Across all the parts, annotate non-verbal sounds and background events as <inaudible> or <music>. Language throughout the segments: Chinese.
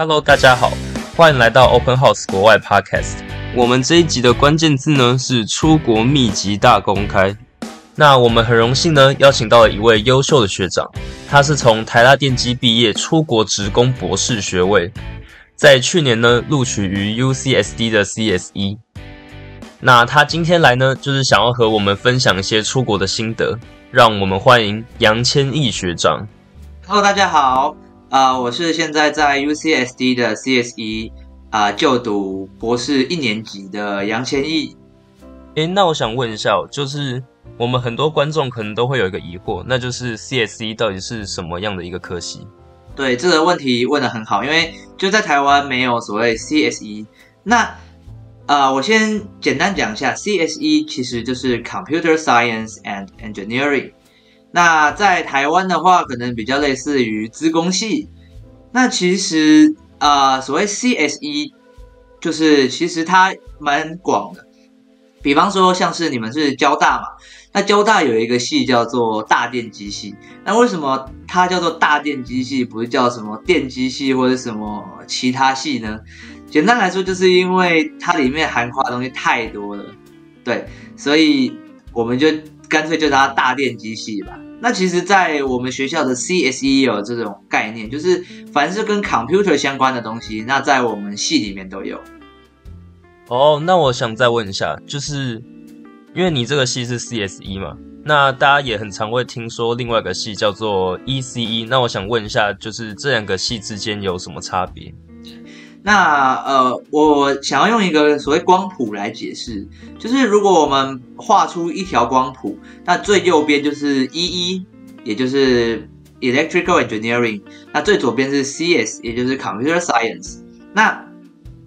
Hello，大家好，欢迎来到 Open House 国外 Podcast。我们这一集的关键字呢是出国秘籍大公开。那我们很荣幸呢邀请到了一位优秀的学长，他是从台大电机毕业，出国职攻博士学位，在去年呢录取于 UCSD 的 CSE。那他今天来呢，就是想要和我们分享一些出国的心得。让我们欢迎杨千亿学长。Hello，大家好，啊，我是现在在 UCSD 的 CSE 啊就读博士一年级的杨千亿。诶，那我想问一下，就是我们很多观众可能都会有一个疑惑，那就是 CSE 到底是什么样的一个科系？对，这个问题问的很好，因为就在台湾没有所谓 CSE。那啊，我先简单讲一下，CSE 其实就是 Computer Science and Engineering。那在台湾的话，可能比较类似于资工系。那其实啊，所谓 CSE，就是其实它蛮广的。比方说，像是你们是交大嘛，那交大有一个系叫做大电机系。那为什么它叫做大电机系，不是叫什么电机系或者什么其他系呢？简单来说，就是因为它里面含花的东西太多了，对，所以我们就干脆就叫它大电机系吧。那其实，在我们学校的 CSE 有这种概念，就是凡是跟 computer 相关的东西，那在我们系里面都有。哦，那我想再问一下，就是因为你这个系是 CSE 嘛，那大家也很常会听说另外一个系叫做 ECE，那我想问一下，就是这两个系之间有什么差别？那呃，我想要用一个所谓光谱来解释，就是如果我们画出一条光谱，那最右边就是 EE，也就是 Electrical Engineering，那最左边是 CS，也就是 Computer Science。那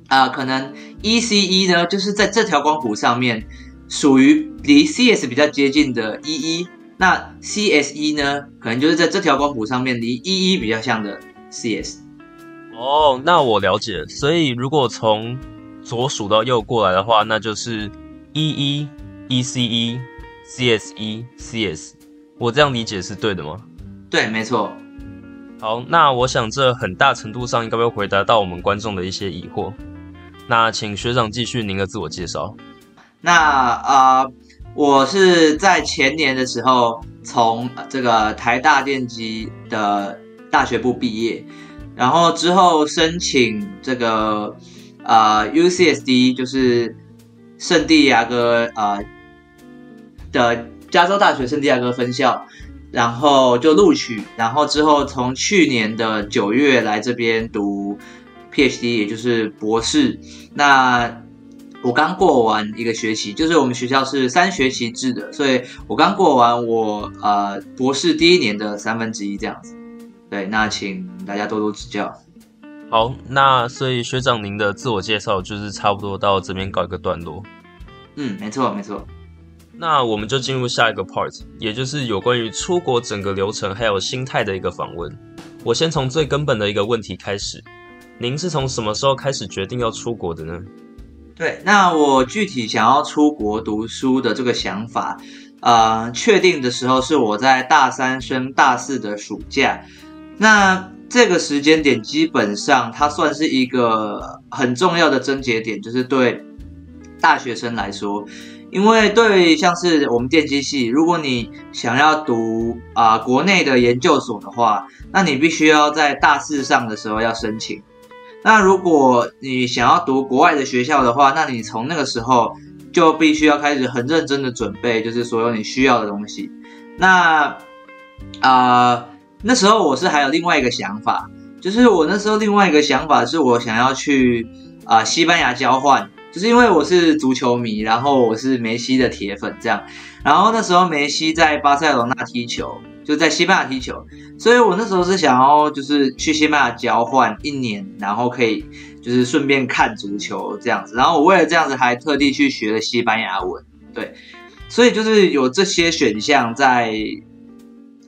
啊，可能 ECE 呢，就是在这条光谱上面属于离 CS 比较接近的 EE，那 CSE 呢，可能就是在这条光谱上面离 EE 比较像的 CS。哦，那我了解。所以如果从左数到右过来的话，那就是 E E E C E C S E C S。我这样理解是对的吗？对，没错。好，那我想这很大程度上应该会回答到我们观众的一些疑惑。那请学长继续您的自我介绍。那啊，我是在前年的时候从这个台大电机的大学部毕业。然后之后申请这个啊 UCSD 就是圣地亚哥啊的加州大学圣地亚哥分校，然后就录取，然后之后从去年的九月来这边读 PhD，也就是博士。那我刚过完一个学期，就是我们学校是三学期制的，所以我刚过完我呃博士第一年的三分之一这样子。对，那请大家多多指教。好，那所以学长您的自我介绍就是差不多到这边告一个段落。嗯，没错没错。那我们就进入下一个 part，也就是有关于出国整个流程还有心态的一个访问。我先从最根本的一个问题开始，您是从什么时候开始决定要出国的呢？对，那我具体想要出国读书的这个想法，呃，确定的时候是我在大三升大四的暑假。那这个时间点基本上，它算是一个很重要的症结点，就是对大学生来说，因为对像是我们电机系，如果你想要读啊国内的研究所的话，那你必须要在大四上的时候要申请。那如果你想要读国外的学校的话，那你从那个时候就必须要开始很认真的准备，就是所有你需要的东西。那啊。那时候我是还有另外一个想法，就是我那时候另外一个想法是我想要去啊西班牙交换，就是因为我是足球迷，然后我是梅西的铁粉这样，然后那时候梅西在巴塞罗那踢球，就在西班牙踢球，所以我那时候是想要就是去西班牙交换一年，然后可以就是顺便看足球这样子，然后我为了这样子还特地去学了西班牙文，对，所以就是有这些选项在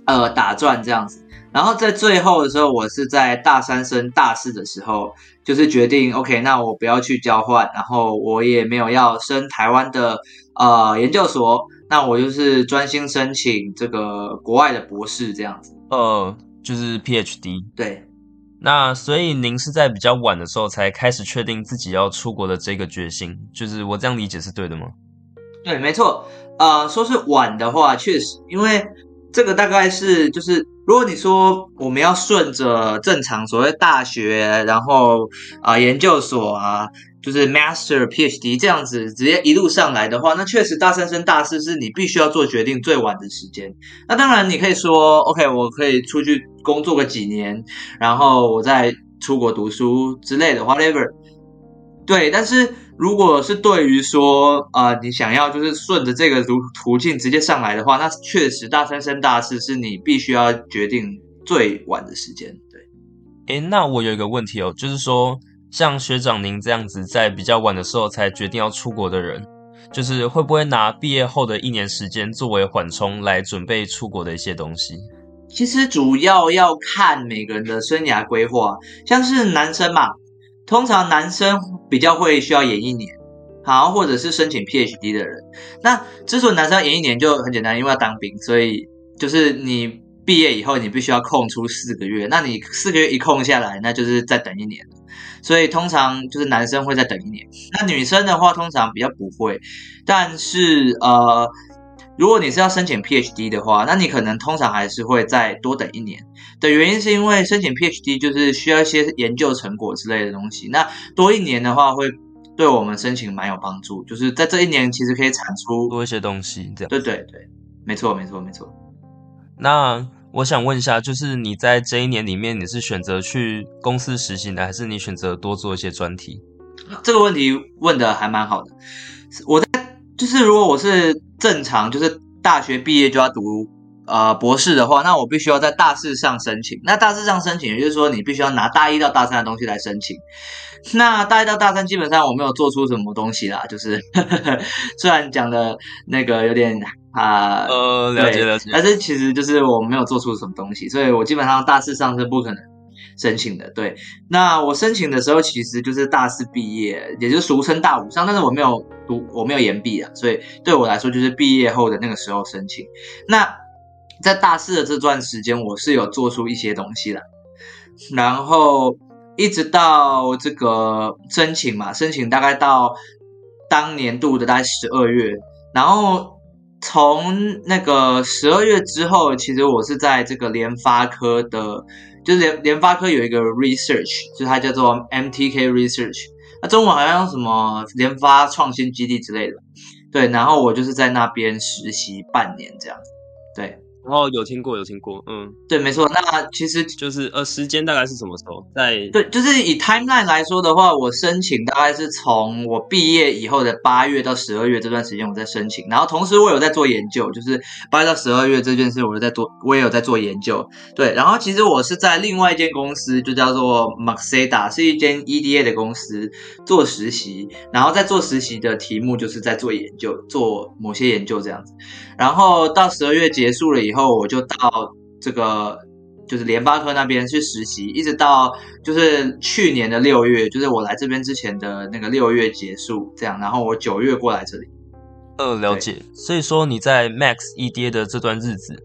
呃打转这样子。然后在最后的时候，我是在大三升大四的时候，就是决定 OK，那我不要去交换，然后我也没有要升台湾的呃研究所，那我就是专心申请这个国外的博士这样子。呃，就是 PhD。对。那所以您是在比较晚的时候才开始确定自己要出国的这个决心，就是我这样理解是对的吗？对，没错。呃，说是晚的话，确实，因为这个大概是就是，如果你说我们要顺着正常所谓大学，然后啊研究所啊，就是 Master、PhD 这样子直接一路上来的话，那确实大三升大四是你必须要做决定最晚的时间。那当然，你可以说 OK，我可以出去工作个几年，然后我再出国读书之类的，whatever。对，但是。如果是对于说，呃，你想要就是顺着这个途途径直接上来的话，那确实大三升大四是你必须要决定最晚的时间。对，诶，那我有一个问题哦，就是说，像学长您这样子在比较晚的时候才决定要出国的人，就是会不会拿毕业后的一年时间作为缓冲来准备出国的一些东西？其实主要要看每个人的生涯规划，像是男生嘛。通常男生比较会需要演一年，好，或者是申请 PhD 的人。那之所以男生要演一年，就很简单，因为要当兵，所以就是你毕业以后，你必须要空出四个月。那你四个月一空下来，那就是再等一年所以通常就是男生会再等一年。那女生的话，通常比较不会，但是呃。如果你是要申请 PhD 的话，那你可能通常还是会再多等一年。的原因是因为申请 PhD 就是需要一些研究成果之类的东西。那多一年的话，会对我们申请蛮有帮助。就是在这一年，其实可以产出多一些东西。这样对对对，没错没错没错。那我想问一下，就是你在这一年里面，你是选择去公司实习的，还是你选择多做一些专题？这个问题问的还蛮好的。我在就是如果我是。正常就是大学毕业就要读呃博士的话，那我必须要在大四上申请。那大四上申请，也就是说你必须要拿大一到大三的东西来申请。那大一到大三基本上我没有做出什么东西啦，就是 <laughs> 虽然讲的那个有点啊呃了解了解，但是其实就是我没有做出什么东西，所以我基本上大四上是不可能。申请的对，那我申请的时候其实就是大四毕业，也就俗称大五上，但是我没有读，我没有延毕啊，所以对我来说就是毕业后的那个时候申请。那在大四的这段时间，我是有做出一些东西的，然后一直到这个申请嘛，申请大概到当年度的大概十二月，然后从那个十二月之后，其实我是在这个联发科的。就是联联发科有一个 research，就是它叫做 MTK Research，那中文好像什么联发创新基地之类的，对，然后我就是在那边实习半年这样子，对。哦，有听过，有听过，嗯，对，没错。那其实就是呃，时间大概是什么时候？在对，就是以 timeline 来说的话，我申请大概是从我毕业以后的八月到十二月这段时间我在申请，然后同时我有在做研究，就是八月到十二月这件事，我在做，我也有在做研究。对，然后其实我是在另外一间公司，就叫做 Maxeda，是一间 EDA 的公司做实习，然后在做实习的题目就是在做研究，做某些研究这样子。然后到十二月结束了以后，我就到这个就是联发科那边去实习，一直到就是去年的六月，就是我来这边之前的那个六月结束，这样，然后我九月过来这里。呃，了解。所以说你在 Max EDA 的这段日子，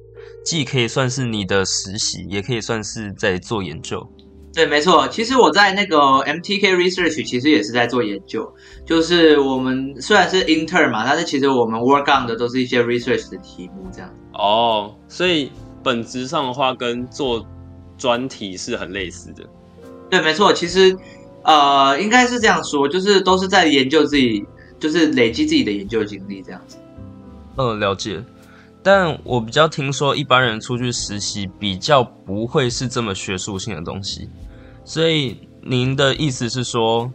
既可以算是你的实习，也可以算是在做研究。对，没错。其实我在那个 MTK Research 其实也是在做研究，就是我们虽然是 intern 嘛，但是其实我们 work on 的都是一些 research 的题目这样。哦，所以本质上的话跟做专题是很类似的。对，没错。其实呃，应该是这样说，就是都是在研究自己，就是累积自己的研究经历这样子。嗯，了解。但我比较听说，一般人出去实习比较不会是这么学术性的东西，所以您的意思是说，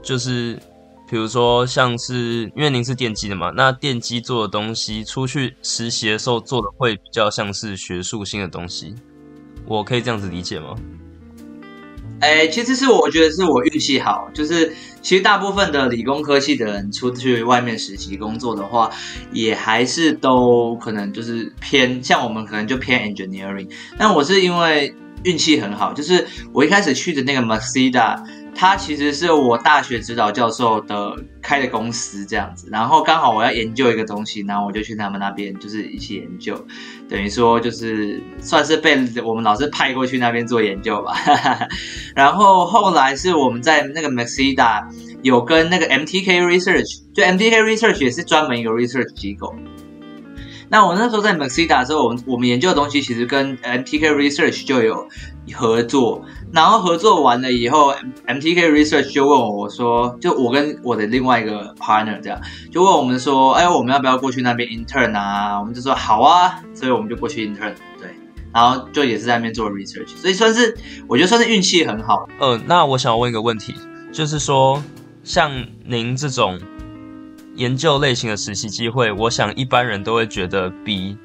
就是比如说像是因为您是电机的嘛，那电机做的东西出去实习的时候做的会比较像是学术性的东西，我可以这样子理解吗？哎，其实是我觉得是我运气好，就是其实大部分的理工科系的人出去外面实习工作的话，也还是都可能就是偏像我们可能就偏 engineering。但我是因为运气很好，就是我一开始去的那个 Masida，他其实是我大学指导教授的开的公司这样子，然后刚好我要研究一个东西，然后我就去他们那边就是一起研究，等于说就是算是被我们老师派过去那边做研究吧。<laughs> 然后后来是我们在那个 Maxida 有跟那个 MTK Research，就 MTK Research 也是专门一个 research 机构。那我那时候在 Maxida 的时候，我们我们研究的东西其实跟 MTK Research 就有合作，然后合作完了以后，MTK Research 就问我，我说，就我跟我的另外一个 partner 这样，就问我们说，哎，我们要不要过去那边 intern 啊？我们就说好啊，所以我们就过去 intern，对，然后就也是在那边做 research，所以算是我觉得算是运气很好。嗯，那我想问一个问题，就是说，像您这种。研究类型的实习机会，我想一般人都会觉得比，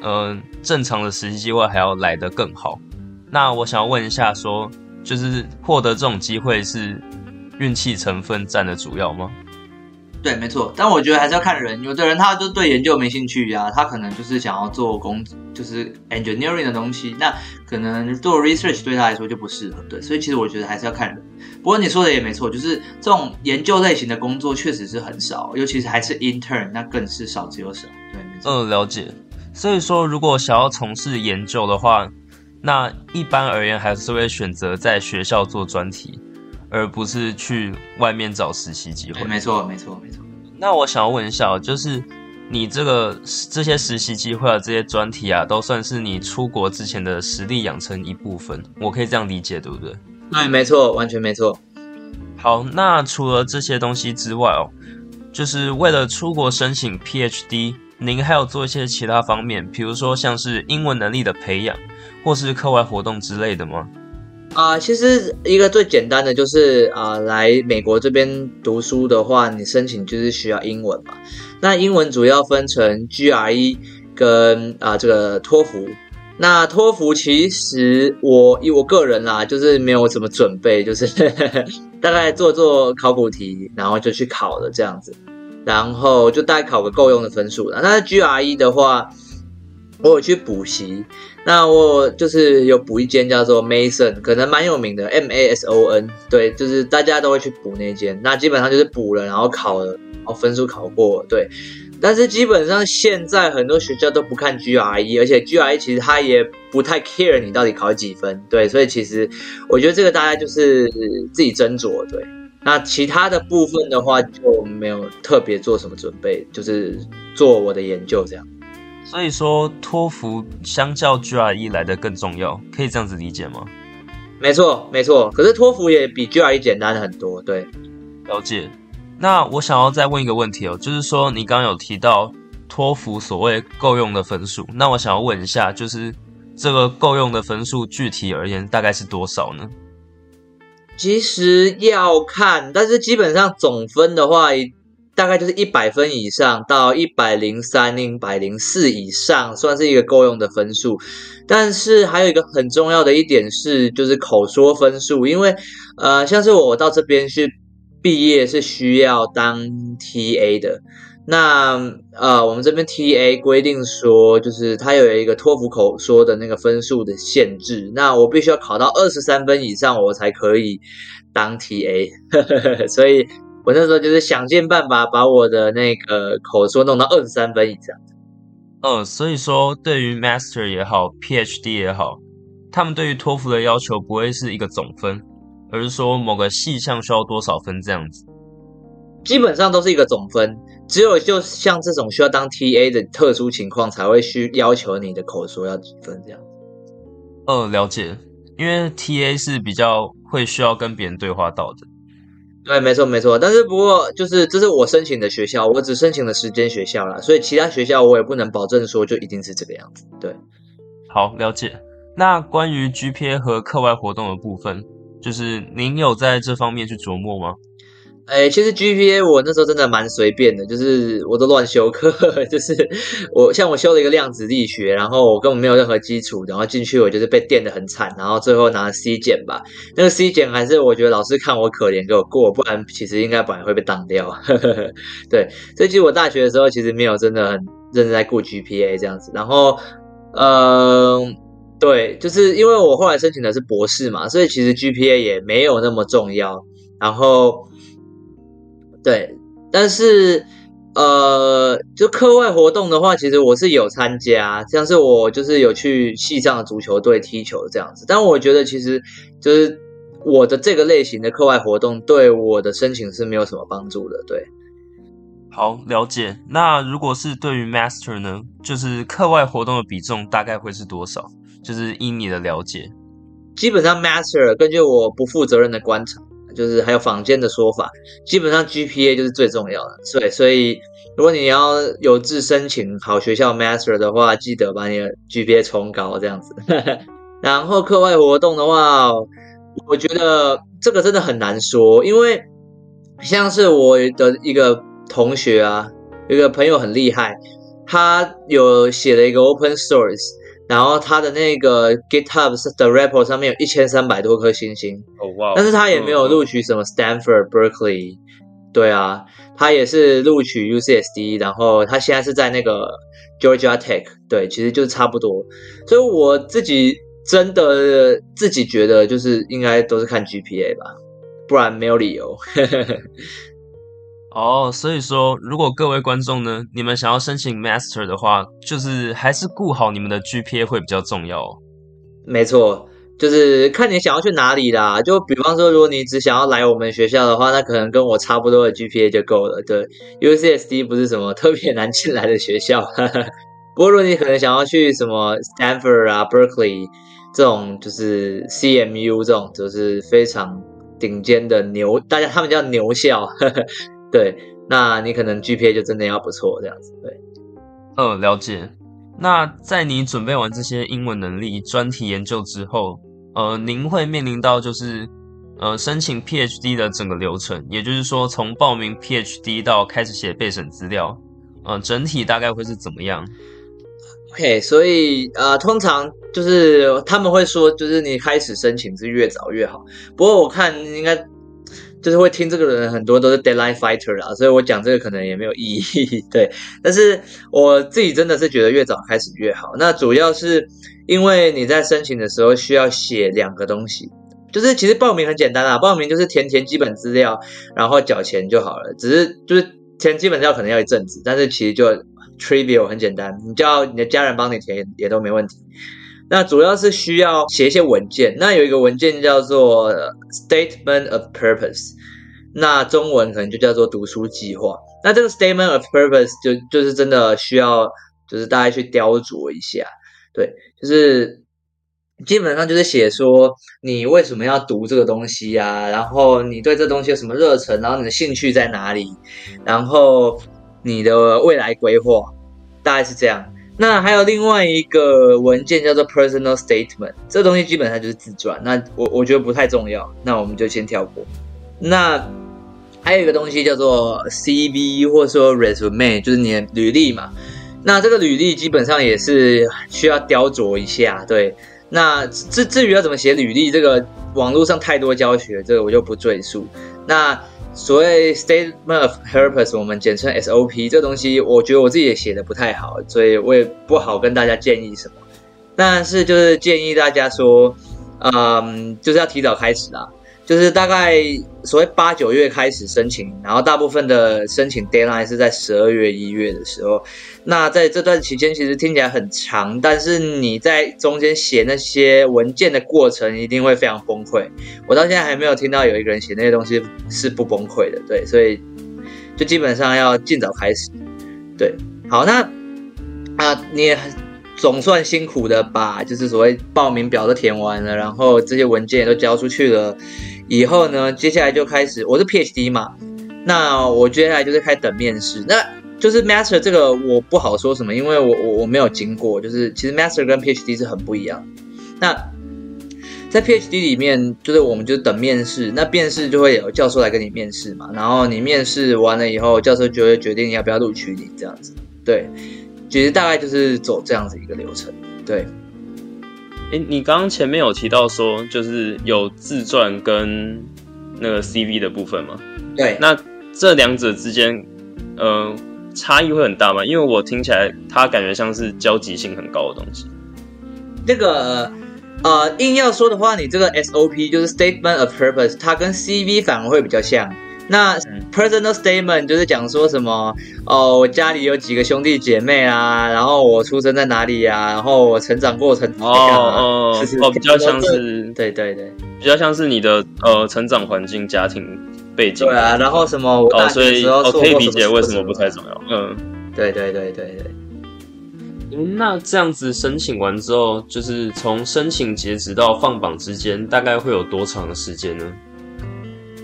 嗯，正常的实习机会还要来得更好。那我想要问一下，说就是获得这种机会是运气成分占的主要吗？对，没错，但我觉得还是要看人。有的人他就对研究没兴趣呀，他可能就是想要做工，就是 engineering 的东西，那可能做 research 对他来说就不适合。对，所以其实我觉得还是要看人。不过你说的也没错，就是这种研究类型的工作确实是很少，尤其是还是 intern，那更是少之又少。对，没错。嗯，了解。所以说，如果想要从事研究的话，那一般而言还是会选择在学校做专题。而不是去外面找实习机会。没错，没错，没错。那我想要问一下，就是你这个这些实习机会啊，这些专题啊，都算是你出国之前的实力养成一部分。我可以这样理解，对不对？对，没错，完全没错。好，那除了这些东西之外哦，就是为了出国申请 PhD，您还有做一些其他方面，比如说像是英文能力的培养，或是课外活动之类的吗？啊，其实一个最简单的就是啊，来美国这边读书的话，你申请就是需要英文嘛。那英文主要分成 GRE 跟啊这个托福。那托福其实我以我个人啦，就是没有什么准备，就是 <laughs> 大概做做考古题，然后就去考了这样子，然后就大概考个够用的分数了。那 GRE 的话，我有去补习。那我就是有补一间叫做 Mason，可能蛮有名的 M A S O N，对，就是大家都会去补那间。那基本上就是补了，然后考了，然后分数考过，对。但是基本上现在很多学校都不看 G R E，而且 G R E 其实他也不太 care 你到底考几分，对。所以其实我觉得这个大家就是自己斟酌，对。那其他的部分的话就没有特别做什么准备，就是做我的研究这样。所以说，托福相较 GRE 来的更重要，可以这样子理解吗？没错，没错。可是托福也比 GRE 简单很多，对。了解。那我想要再问一个问题哦，就是说你刚刚有提到托福所谓够用的分数，那我想要问一下，就是这个够用的分数具体而言大概是多少呢？其实要看，但是基本上总分的话。大概就是一百分以上到一百零三、一百零四以上，算是一个够用的分数。但是还有一个很重要的一点是，就是口说分数，因为呃，像是我到这边去毕业是需要当 TA 的。那呃，我们这边 TA 规定说，就是它有一个托福口说的那个分数的限制。那我必须要考到二十三分以上，我才可以当 TA。<laughs> 所以。我那时候就是想尽办法把我的那个口说弄到二十三分以上。呃，所以说对于 Master 也好，PhD 也好，他们对于托福的要求不会是一个总分，而是说某个细项需要多少分这样子。基本上都是一个总分，只有就像这种需要当 TA 的特殊情况，才会需要求你的口说要几分这样。呃，了解，因为 TA 是比较会需要跟别人对话到的。对，没错没错，但是不过就是这是我申请的学校，我只申请了时间学校啦，所以其他学校我也不能保证说就一定是这个样子。对，好了解。那关于 GPA 和课外活动的部分，就是您有在这方面去琢磨吗？哎，其实 GPA 我那时候真的蛮随便的，就是我都乱修课，<laughs> 就是我像我修了一个量子力学，然后我根本没有任何基础，然后进去我就是被电的很惨，然后最后拿了 C 减吧。那个 C 减还是我觉得老师看我可怜给我过，不然其实应该本来会被挡掉。<laughs> 对，所以其实我大学的时候其实没有真的很认真在顾 GPA 这样子，然后，嗯。对，就是因为我后来申请的是博士嘛，所以其实 GPA 也没有那么重要。然后，对，但是呃，就课外活动的话，其实我是有参加，像是我就是有去系上的足球队踢球这样子。但我觉得其实就是我的这个类型的课外活动对我的申请是没有什么帮助的。对，好了解。那如果是对于 Master 呢，就是课外活动的比重大概会是多少？就是依你的了解，基本上 Master 根据我不负责任的观察，就是还有坊间的说法，基本上 GPA 就是最重要的。所以，所以如果你要有志申请好学校 Master 的话，记得把你的 GPA 冲高这样子。<laughs> 然后课外活动的话，我觉得这个真的很难说，因为像是我的一个同学啊，有一个朋友很厉害，他有写了一个 Open Source。然后他的那个 GitHub 的 repo 上面有一千三百多颗星星，哦哇！但是他也没有录取什么 Stanford、Berkeley，对啊，他也是录取 UCSD，然后他现在是在那个 Georgia Tech，对，其实就是差不多。所以我自己真的自己觉得就是应该都是看 GPA 吧，不然没有理由。<laughs> 哦，所以说，如果各位观众呢，你们想要申请 Master 的话，就是还是顾好你们的 GPA 会比较重要。没错，就是看你想要去哪里啦。就比方说，如果你只想要来我们学校的话，那可能跟我差不多的 GPA 就够了。对，UCSD 不是什么特别难进来的学校。<laughs> 不过，如果你可能想要去什么 Stanford 啊、Berkeley 这种，就是 CMU 这种，就是非常顶尖的牛，大家他们叫牛校。<laughs> 对，那你可能 GPA 就真的要不错这样子。对，呃，了解。那在你准备完这些英文能力专题研究之后，呃，您会面临到就是呃申请 PhD 的整个流程，也就是说从报名 PhD 到开始写备审资料，呃，整体大概会是怎么样？OK，所以呃，通常就是他们会说，就是你开始申请是越早越好。不过我看应该。就是会听这个人很多都是 deadline fighter 啊，所以我讲这个可能也没有意义。<laughs> 对，但是我自己真的是觉得越早开始越好。那主要是因为你在申请的时候需要写两个东西，就是其实报名很简单啊，报名就是填填基本资料，然后缴钱就好了。只是就是填基本资料可能要一阵子，但是其实就 trivial 很简单，你叫你的家人帮你填也都没问题。那主要是需要写一些文件，那有一个文件叫做 Statement of Purpose，那中文可能就叫做读书计划。那这个 Statement of Purpose 就就是真的需要，就是大家去雕琢一下，对，就是基本上就是写说你为什么要读这个东西啊，然后你对这东西有什么热忱，然后你的兴趣在哪里，然后你的未来规划，大概是这样。那还有另外一个文件叫做 personal statement，这东西基本上就是自传。那我我觉得不太重要，那我们就先跳过。那还有一个东西叫做 CV 或者说 resume，就是你的履历嘛。那这个履历基本上也是需要雕琢一下。对，那至至于要怎么写履历，这个网络上太多教学，这个我就不赘述。那所谓 statement of purpose，我们简称 SOP，这东西我觉得我自己也写的不太好，所以我也不好跟大家建议什么。但是就是建议大家说，嗯，就是要提早开始啊。就是大概所谓八九月开始申请，然后大部分的申请 deadline 是在十二月一月的时候。那在这段期间，其实听起来很长，但是你在中间写那些文件的过程，一定会非常崩溃。我到现在还没有听到有一个人写那些东西是不崩溃的，对，所以就基本上要尽早开始。对，好，那啊，你总算辛苦的把就是所谓报名表都填完了，然后这些文件也都交出去了。以后呢，接下来就开始，我是 PhD 嘛，那我接下来就是开等面试。那就是 Master 这个我不好说什么，因为我我我没有经过。就是其实 Master 跟 PhD 是很不一样。那在 PhD 里面，就是我们就等面试，那面试就会有教授来跟你面试嘛，然后你面试完了以后，教授就会决定要不要录取你这样子。对，其实大概就是走这样子一个流程。对。哎，你刚刚前面有提到说，就是有自传跟那个 CV 的部分吗？对，那这两者之间，呃，差异会很大吗？因为我听起来，它感觉像是交集性很高的东西。那个呃，硬要说的话，你这个 SOP 就是 Statement of Purpose，它跟 CV 反而会比较像。那 Personal Statement 就是讲说什么哦，我家里有几个兄弟姐妹啊，然后我出生在哪里呀，然后我成长过程哦哦哦，比较像是对对对，比较像是你的呃成长环境、家庭背景。对啊，然后什么哦，所以可以理解为什么不太重要。嗯，对对对对对。那这样子申请完之后，就是从申请截止到放榜之间，大概会有多长的时间呢？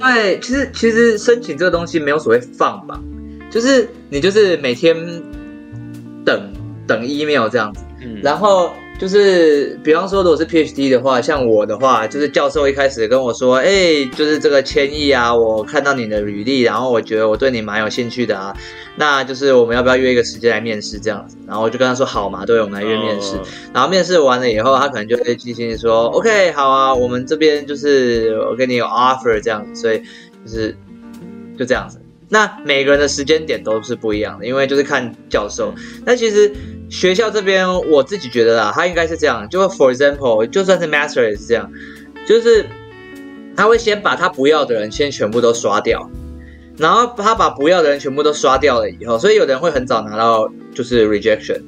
对，其实其实申请这个东西没有所谓放榜，就是你就是每天等等 email 这样子，嗯，然后。就是比方说，如果是 PhD 的话，像我的话，就是教授一开始跟我说，哎，就是这个千亿啊，我看到你的履历，然后我觉得我对你蛮有兴趣的啊，那就是我们要不要约一个时间来面试这样子？然后我就跟他说好嘛，对，我们来约面试。然后面试完了以后，他可能就会进行说，OK，好啊，我们这边就是我给你有 offer 这样子，所以就是就这样子。那每个人的时间点都是不一样的，因为就是看教授。那其实。学校这边，我自己觉得啦，他应该是这样，就 for example，就算是 master 也是这样，就是他会先把他不要的人先全部都刷掉，然后他把不要的人全部都刷掉了以后，所以有的人会很早拿到就是 rejection，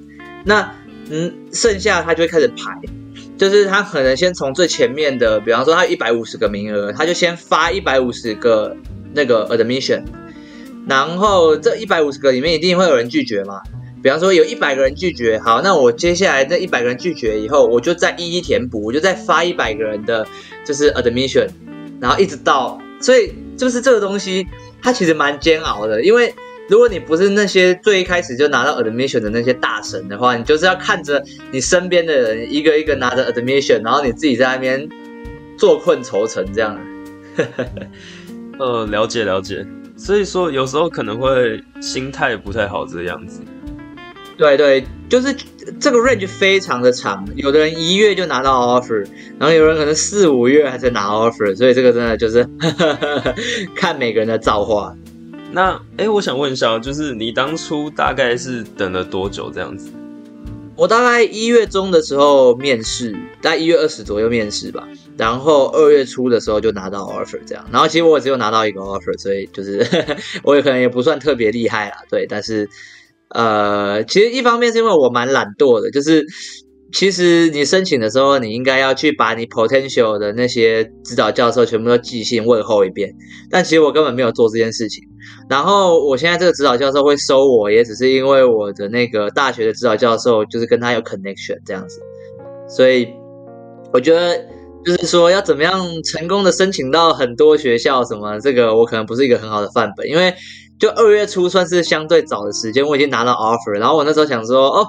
那嗯，剩下他就会开始排，就是他可能先从最前面的，比方说他一百五十个名额，他就先发一百五十个那个 admission，然后这一百五十个里面一定会有人拒绝嘛。比方说有一百个人拒绝，好，那我接下来这一百个人拒绝以后，我就再一一填补，我就再发一百个人的，就是 admission，然后一直到，所以就是这个东西它其实蛮煎熬的，因为如果你不是那些最一开始就拿到 admission 的那些大神的话，你就是要看着你身边的人一个一个拿着 admission，然后你自己在那边坐困愁城这样。<laughs> 呃，了解了解，所以说有时候可能会心态不太好这个样子。对对，就是这个 range 非常的长，有的人一月就拿到 offer，然后有人可能四五月还在拿 offer，所以这个真的就是 <laughs> 看每个人的造化。那哎，我想问一下，就是你当初大概是等了多久这样子？我大概一月中的时候面试，大概一月二十左右面试吧，然后二月初的时候就拿到 offer 这样。然后其实我只有拿到一个 offer，所以就是 <laughs> 我也可能也不算特别厉害啦，对，但是。呃，其实一方面是因为我蛮懒惰的，就是其实你申请的时候，你应该要去把你 potential 的那些指导教授全部都寄信问候一遍，但其实我根本没有做这件事情。然后我现在这个指导教授会收我，也只是因为我的那个大学的指导教授就是跟他有 connection 这样子，所以我觉得就是说要怎么样成功的申请到很多学校什么，这个我可能不是一个很好的范本，因为。就二月初算是相对早的时间，我已经拿到 offer，然后我那时候想说，哦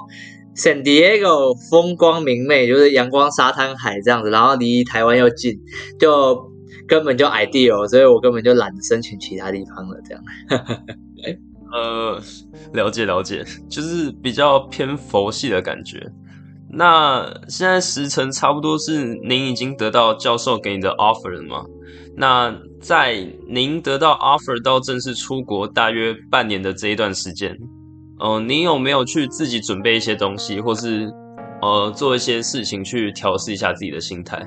，San Diego 风光明媚，就是阳光、沙滩、海这样子，然后离台湾又近，就根本就 ideal，所以我根本就懒得申请其他地方了。这样，<laughs> 呃，了解了解，就是比较偏佛系的感觉。那现在时辰差不多是您已经得到教授给你的 offer 了吗？那在您得到 offer 到正式出国大约半年的这一段时间，呃，您有没有去自己准备一些东西，或是呃做一些事情去调试一下自己的心态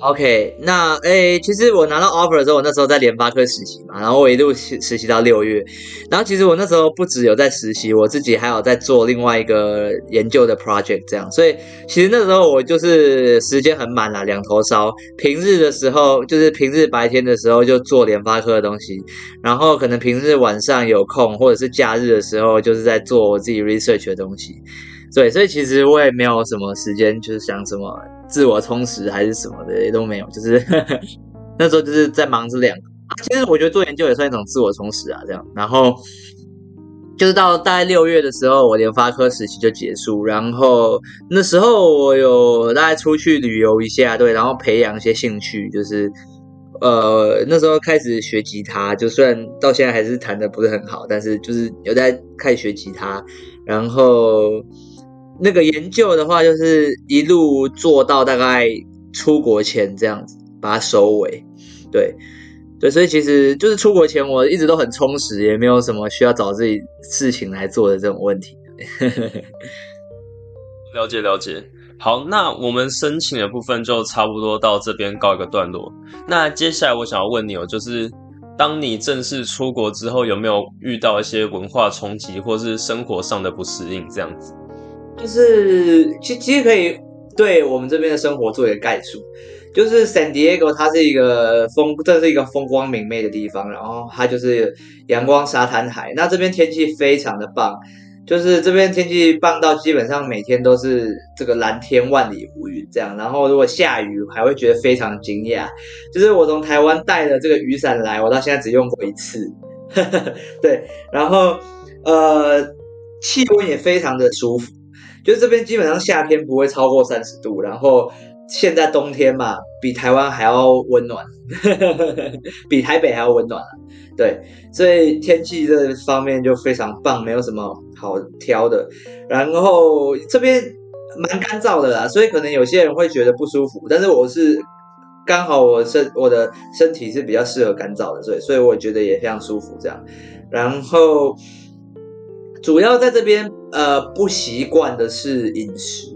？OK，那诶，其实我拿到 offer 的时候，我那时候在联发科实习嘛，然后我一路实实习到六月，然后其实我那时候不只有在实习，我自己还有在做另外一个研究的 project，这样，所以其实那时候我就是时间很满啦，两头烧。平日的时候就是平日白天的时候就做联发科的东西，然后可能平日晚上有空或者是假日的时候，就是在做我自己 research 的东西。对，所以其实我也没有什么时间，就是想什么自我充实还是什么的，也都没有。就是 <laughs> 那时候就是在忙这两个。其实我觉得做研究也算一种自我充实啊，这样。然后就是到大概六月的时候，我联发科时期就结束。然后那时候我有大概出去旅游一下，对，然后培养一些兴趣，就是呃那时候开始学吉他，就虽然到现在还是弹的不是很好，但是就是有在开始学吉他，然后。那个研究的话，就是一路做到大概出国前这样子，把它收尾。对，对，所以其实就是出国前，我一直都很充实，也没有什么需要找自己事情来做的这种问题。<laughs> 了解了解，好，那我们申请的部分就差不多到这边告一个段落。那接下来我想要问你哦，就是当你正式出国之后，有没有遇到一些文化冲击，或是生活上的不适应这样子？就是其其实可以对我们这边的生活做一个概述。就是 San Diego，它是一个风，这是一个风光明媚的地方，然后它就是阳光、沙滩、海。那这边天气非常的棒，就是这边天气棒到基本上每天都是这个蓝天万里无云这样。然后如果下雨，还会觉得非常惊讶。就是我从台湾带的这个雨伞来，我到现在只用过一次。<laughs> 对，然后呃，气温也非常的舒服，就是这边基本上夏天不会超过三十度，然后。现在冬天嘛，比台湾还要温暖，<laughs> 比台北还要温暖对，所以天气这方面就非常棒，没有什么好挑的。然后这边蛮干燥的啦，所以可能有些人会觉得不舒服。但是我是刚好我身我的身体是比较适合干燥的，所以所以我觉得也非常舒服这样。然后主要在这边呃不习惯的是饮食。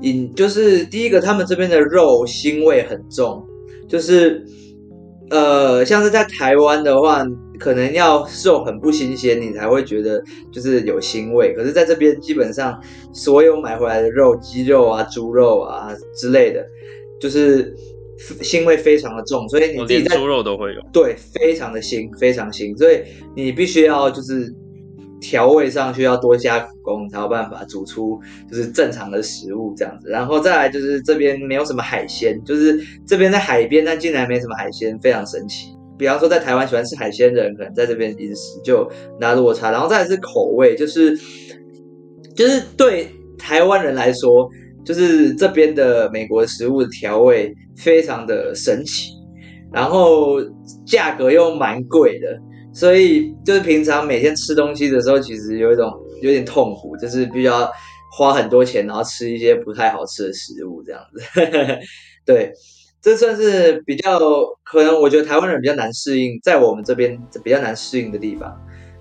饮就是第一个，他们这边的肉腥味很重，就是呃，像是在台湾的话，可能要肉很不新鲜，你才会觉得就是有腥味。可是在这边，基本上所有买回来的肉，鸡肉啊、猪肉啊之类的，就是腥味非常的重，所以你自己连猪肉都会有，对，非常的腥，非常腥，所以你必须要就是。调味上需要多加苦功，才有办法煮出就是正常的食物这样子。然后再来就是这边没有什么海鲜，就是这边在海边，但竟然没什么海鲜，非常神奇。比方说在台湾喜欢吃海鲜的人，可能在这边饮食就拿落差。然后再来是口味，就是就是对台湾人来说，就是这边的美国食物的调味非常的神奇，然后价格又蛮贵的。所以就是平常每天吃东西的时候，其实有一种有点痛苦，就是必须要花很多钱，然后吃一些不太好吃的食物这样子。<laughs> 对，这算是比较可能，我觉得台湾人比较难适应，在我们这边比较难适应的地方。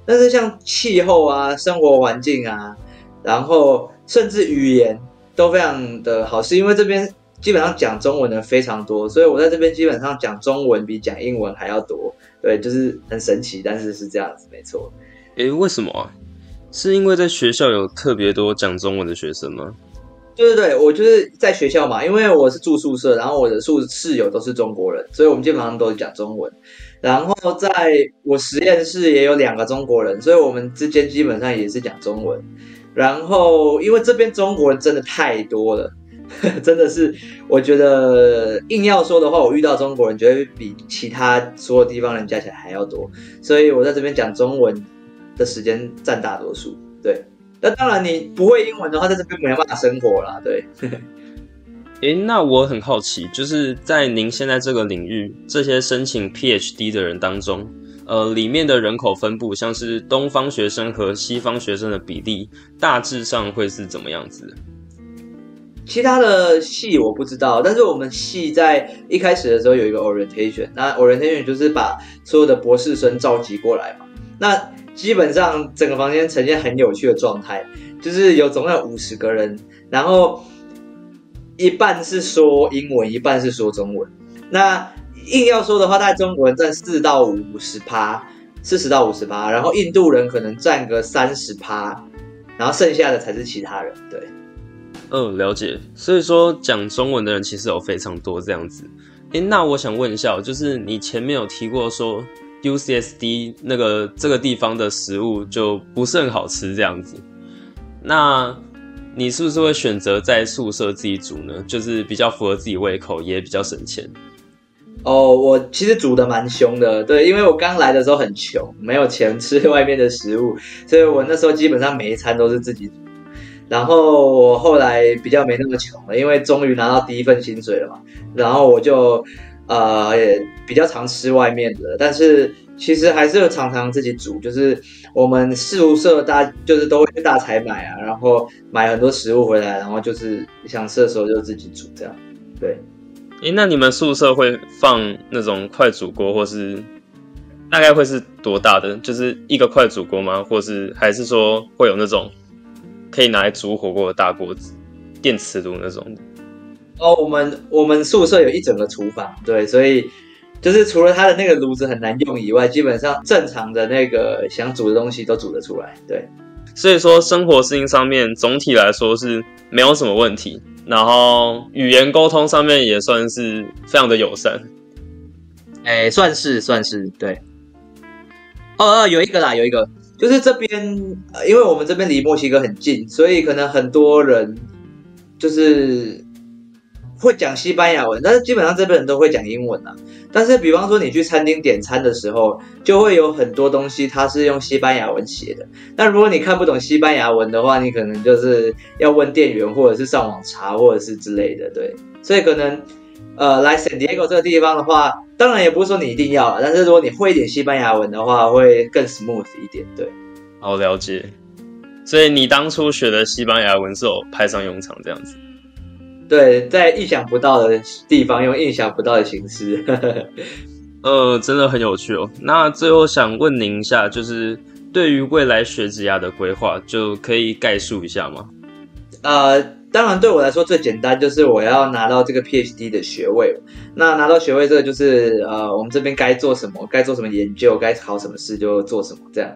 但是像气候啊、生活环境啊，然后甚至语言都非常的好，是因为这边基本上讲中文的非常多，所以我在这边基本上讲中文比讲英文还要多。对，就是很神奇，但是是这样子，没错。诶，为什么啊？是因为在学校有特别多讲中文的学生吗？对对对，我就是在学校嘛，因为我是住宿舍，然后我的宿室友都是中国人，所以我们基本上都是讲中文。然后在我实验室也有两个中国人，所以我们之间基本上也是讲中文。然后因为这边中国人真的太多了。<laughs> 真的是，我觉得硬要说的话，我遇到中国人绝对比其他所有地方人加起来还要多，所以我在这边讲中文的时间占大多数。对，那当然你不会英文的话，在这边没办法生活啦。对。<laughs> 诶，那我很好奇，就是在您现在这个领域，这些申请 PhD 的人当中，呃，里面的人口分布，像是东方学生和西方学生的比例，大致上会是怎么样子？其他的系我不知道，但是我们系在一开始的时候有一个 orientation，那 orientation 就是把所有的博士生召集过来嘛。那基本上整个房间呈现很有趣的状态，就是有总共有五十个人，然后一半是说英文，一半是说中文。那硬要说的话，大概中国人占四到五十趴，四十到五十趴，然后印度人可能占个三十趴，然后剩下的才是其他人，对。嗯，了解。所以说讲中文的人其实有非常多这样子。诶，那我想问一下，就是你前面有提过说 UCSD 那个这个地方的食物就不是很好吃这样子，那你是不是会选择在宿舍自己煮呢？就是比较符合自己胃口，也比较省钱。哦，我其实煮的蛮凶的，对，因为我刚来的时候很穷，没有钱吃外面的食物，所以我那时候基本上每一餐都是自己煮。然后我后来比较没那么穷了，因为终于拿到第一份薪水了嘛。然后我就呃也比较常吃外面的，但是其实还是常常自己煮。就是我们宿舍大就是都会大采买啊，然后买很多食物回来，然后就是想吃的时候就自己煮这样。对，诶，那你们宿舍会放那种快煮锅，或是大概会是多大的？就是一个快煮锅吗？或是还是说会有那种？可以拿来煮火锅的大锅子，电电磁炉那种的。哦，我们我们宿舍有一整个厨房，对，所以就是除了它的那个炉子很难用以外，基本上正常的那个想煮的东西都煮得出来，对。所以说，生活适应上面总体来说是没有什么问题，然后语言沟通上面也算是非常的友善。哎，算是算是对。哦哦，有一个啦，有一个，就是这边，因为我们这边离墨西哥很近，所以可能很多人就是会讲西班牙文，但是基本上这边人都会讲英文啊。但是，比方说你去餐厅点餐的时候，就会有很多东西它是用西班牙文写的。那如果你看不懂西班牙文的话，你可能就是要问店员，或者是上网查，或者是之类的。对，所以可能呃来 San Diego 这个地方的话。当然也不是说你一定要，但是如果你会一点西班牙文的话，会更 smooth 一点。对，好了解。所以你当初学的西班牙文是有派上用场这样子？对，在意想不到的地方用意想不到的形式。<laughs> 呃，真的很有趣哦。那最后想问您一下，就是对于未来学职涯的规划，就可以概述一下吗？呃。当然，对我来说最简单就是我要拿到这个 PhD 的学位。那拿到学位，这个就是呃，我们这边该做什么，该做什么研究，该考什么试就做什么这样。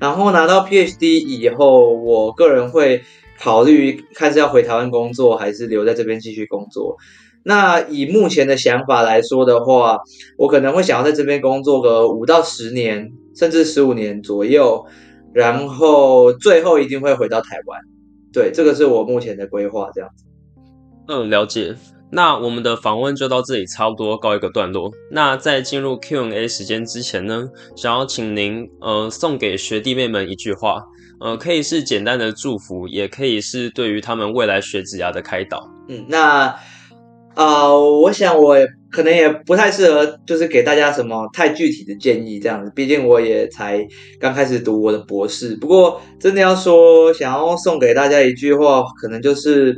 然后拿到 PhD 以后，我个人会考虑看是要回台湾工作，还是留在这边继续工作。那以目前的想法来说的话，我可能会想要在这边工作个五到十年，甚至十五年左右，然后最后一定会回到台湾。对，这个是我目前的规划，这样子。嗯，了解。那我们的访问就到这里，差不多告一个段落。那在进入 Q&A 时间之前呢，想要请您呃送给学弟妹们一句话，呃，可以是简单的祝福，也可以是对于他们未来学子涯的开导。嗯，那。啊，我想我可能也不太适合，就是给大家什么太具体的建议这样子。毕竟我也才刚开始读我的博士。不过真的要说，想要送给大家一句话，可能就是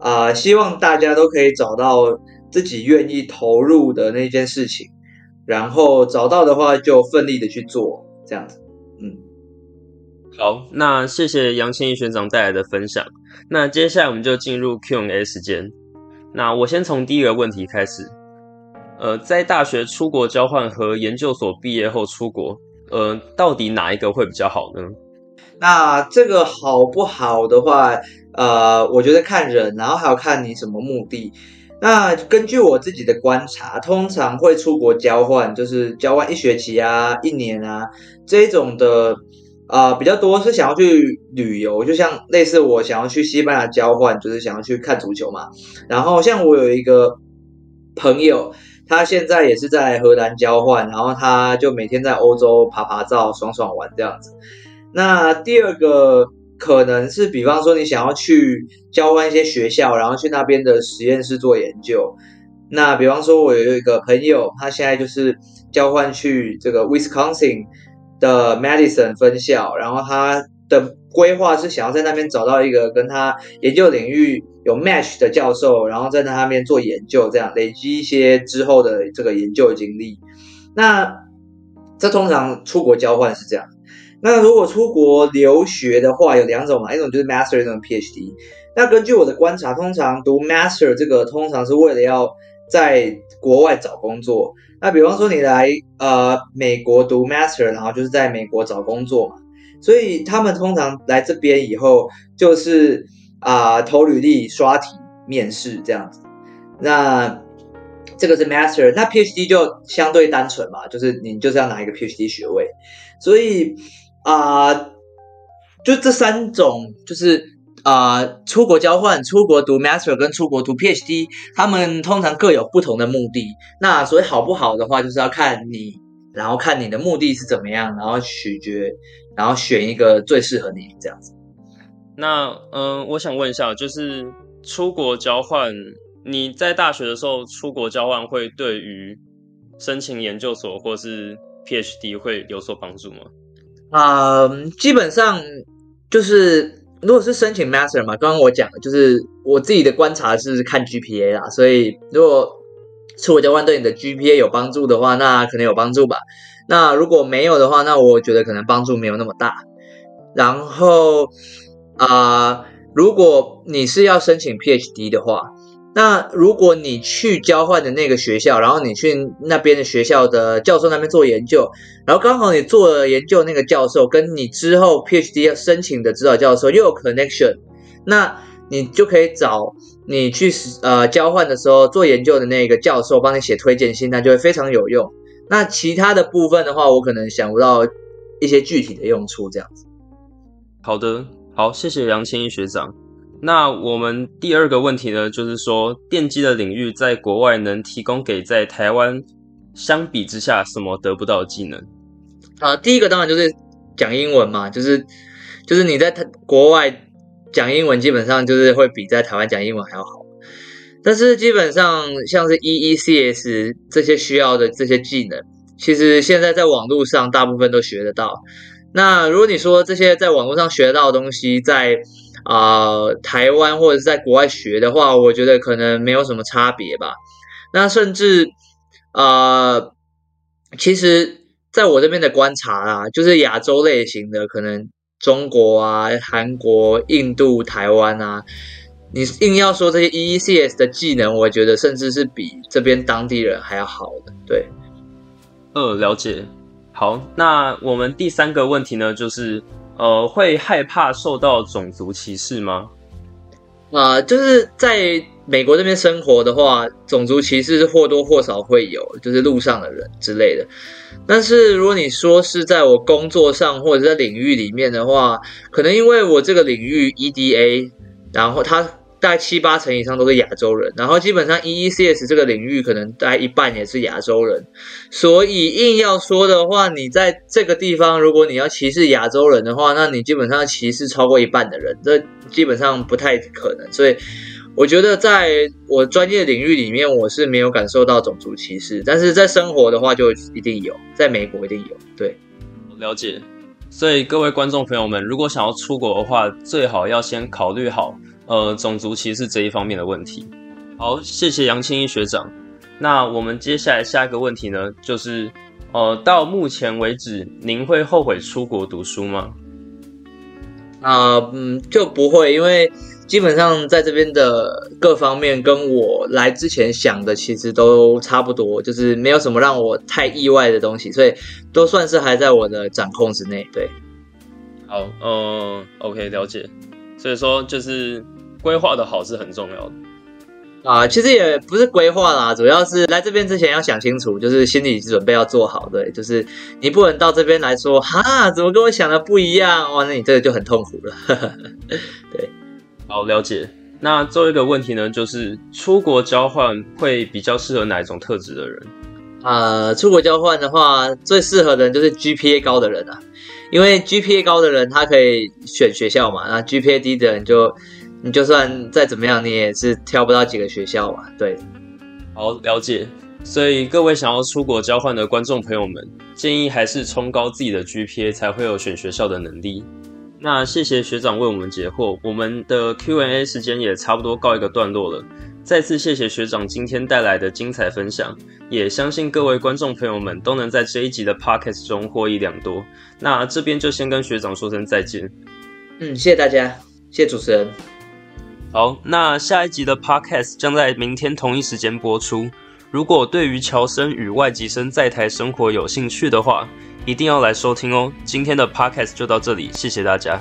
啊，希望大家都可以找到自己愿意投入的那件事情，然后找到的话就奋力的去做，这样子。嗯，好，那谢谢杨千义学长带来的分享。那接下来我们就进入 Q&A 时间。那我先从第一个问题开始，呃，在大学出国交换和研究所毕业后出国，呃，到底哪一个会比较好呢？那这个好不好的话，呃，我觉得看人，然后还要看你什么目的。那根据我自己的观察，通常会出国交换，就是交换一学期啊、一年啊这种的。啊，比较多是想要去旅游，就像类似我想要去西班牙交换，就是想要去看足球嘛。然后像我有一个朋友，他现在也是在荷兰交换，然后他就每天在欧洲爬爬照、爽爽玩这样子。那第二个可能是，比方说你想要去交换一些学校，然后去那边的实验室做研究。那比方说，我有一个朋友，他现在就是交换去这个 Wisconsin。的 Madison 分校，然后他的规划是想要在那边找到一个跟他研究领域有 match 的教授，然后在那边做研究，这样累积一些之后的这个研究经历。那这通常出国交换是这样。那如果出国留学的话，有两种嘛，一种就是 Master，一种 PhD。那根据我的观察，通常读 Master 这个通常是为了要在国外找工作。那比方说你来呃美国读 master，然后就是在美国找工作嘛，所以他们通常来这边以后就是啊投履历、刷题、面试这样子。那这个是 master，那 PhD 就相对单纯嘛，就是你就是要拿一个 PhD 学位。所以啊，就这三种就是。啊，出国交换、出国读 master 跟出国读 PhD，他们通常各有不同的目的。那所以好不好的话，就是要看你，然后看你的目的是怎么样，然后取决，然后选一个最适合你这样子。那嗯，我想问一下，就是出国交换，你在大学的时候出国交换，会对于申请研究所或是 PhD 会有所帮助吗？啊，基本上就是。如果是申请 master 嘛，刚刚我讲的就是我自己的观察是看 GPA 啦，所以如果出国交换对你的 GPA 有帮助的话，那可能有帮助吧。那如果没有的话，那我觉得可能帮助没有那么大。然后啊，如果你是要申请 PhD 的话，那如果你去交换的那个学校，然后你去那边的学校的教授那边做研究，然后刚好你做了研究那个教授跟你之后 PhD 申请的指导教授又有 connection，那你就可以找你去呃交换的时候做研究的那个教授帮你写推荐信，那就会非常有用。那其他的部分的话，我可能想不到一些具体的用处这样子。好的，好，谢谢杨千一学长。那我们第二个问题呢，就是说电机的领域在国外能提供给在台湾相比之下什么得不到技能？啊，第一个当然就是讲英文嘛，就是就是你在台国外讲英文，基本上就是会比在台湾讲英文还要好。但是基本上像是 EECS 这些需要的这些技能，其实现在在网络上大部分都学得到。那如果你说这些在网络上学到的东西，在啊，台湾或者是在国外学的话，我觉得可能没有什么差别吧。那甚至啊，其实在我这边的观察啦，就是亚洲类型的，可能中国啊、韩国、印度、台湾啊，你硬要说这些 EECS 的技能，我觉得甚至是比这边当地人还要好的。对，呃，了解。好，那我们第三个问题呢，就是。呃，会害怕受到种族歧视吗？啊，就是在美国这边生活的话，种族歧视或多或少会有，就是路上的人之类的。但是如果你说是在我工作上或者在领域里面的话，可能因为我这个领域 EDA，然后它。大概七八成以上都是亚洲人，然后基本上 EECS 这个领域可能大概一半也是亚洲人，所以硬要说的话，你在这个地方如果你要歧视亚洲人的话，那你基本上歧视超过一半的人，这基本上不太可能。所以我觉得在我专业领域里面，我是没有感受到种族歧视，但是在生活的话就一定有，在美国一定有。对，了解。所以各位观众朋友们，如果想要出国的话，最好要先考虑好。呃，种族歧视这一方面的问题。好，谢谢杨青一学长。那我们接下来下一个问题呢，就是呃，到目前为止，您会后悔出国读书吗？啊，嗯，就不会，因为基本上在这边的各方面跟我来之前想的其实都差不多，就是没有什么让我太意外的东西，所以都算是还在我的掌控之内。对，好，嗯，OK，了解。所以说，就是规划的好是很重要的啊。其实也不是规划啦，主要是来这边之前要想清楚，就是心理准备要做好。对，就是你不能到这边来说，哈，怎么跟我想的不一样？哇，那你这个就很痛苦了。<laughs> 对，好了解。那最后一个问题呢，就是出国交换会比较适合哪一种特质的人？啊，出国交换的话，最适合的人就是 GPA 高的人啊。因为 GPA 高的人，他可以选学校嘛，那 GPA 低的人就，你就算再怎么样，你也是挑不到几个学校嘛。对，好了解。所以各位想要出国交换的观众朋友们，建议还是冲高自己的 GPA，才会有选学校的能力。那谢谢学长为我们解惑，我们的 Q&A 时间也差不多告一个段落了。再次谢谢学长今天带来的精彩分享，也相信各位观众朋友们都能在这一集的 podcast 中获益良多。那这边就先跟学长说声再见。嗯，谢谢大家，谢谢主持人。好，那下一集的 podcast 将在明天同一时间播出。如果对于乔生与外籍生在台生活有兴趣的话，一定要来收听哦。今天的 podcast 就到这里，谢谢大家。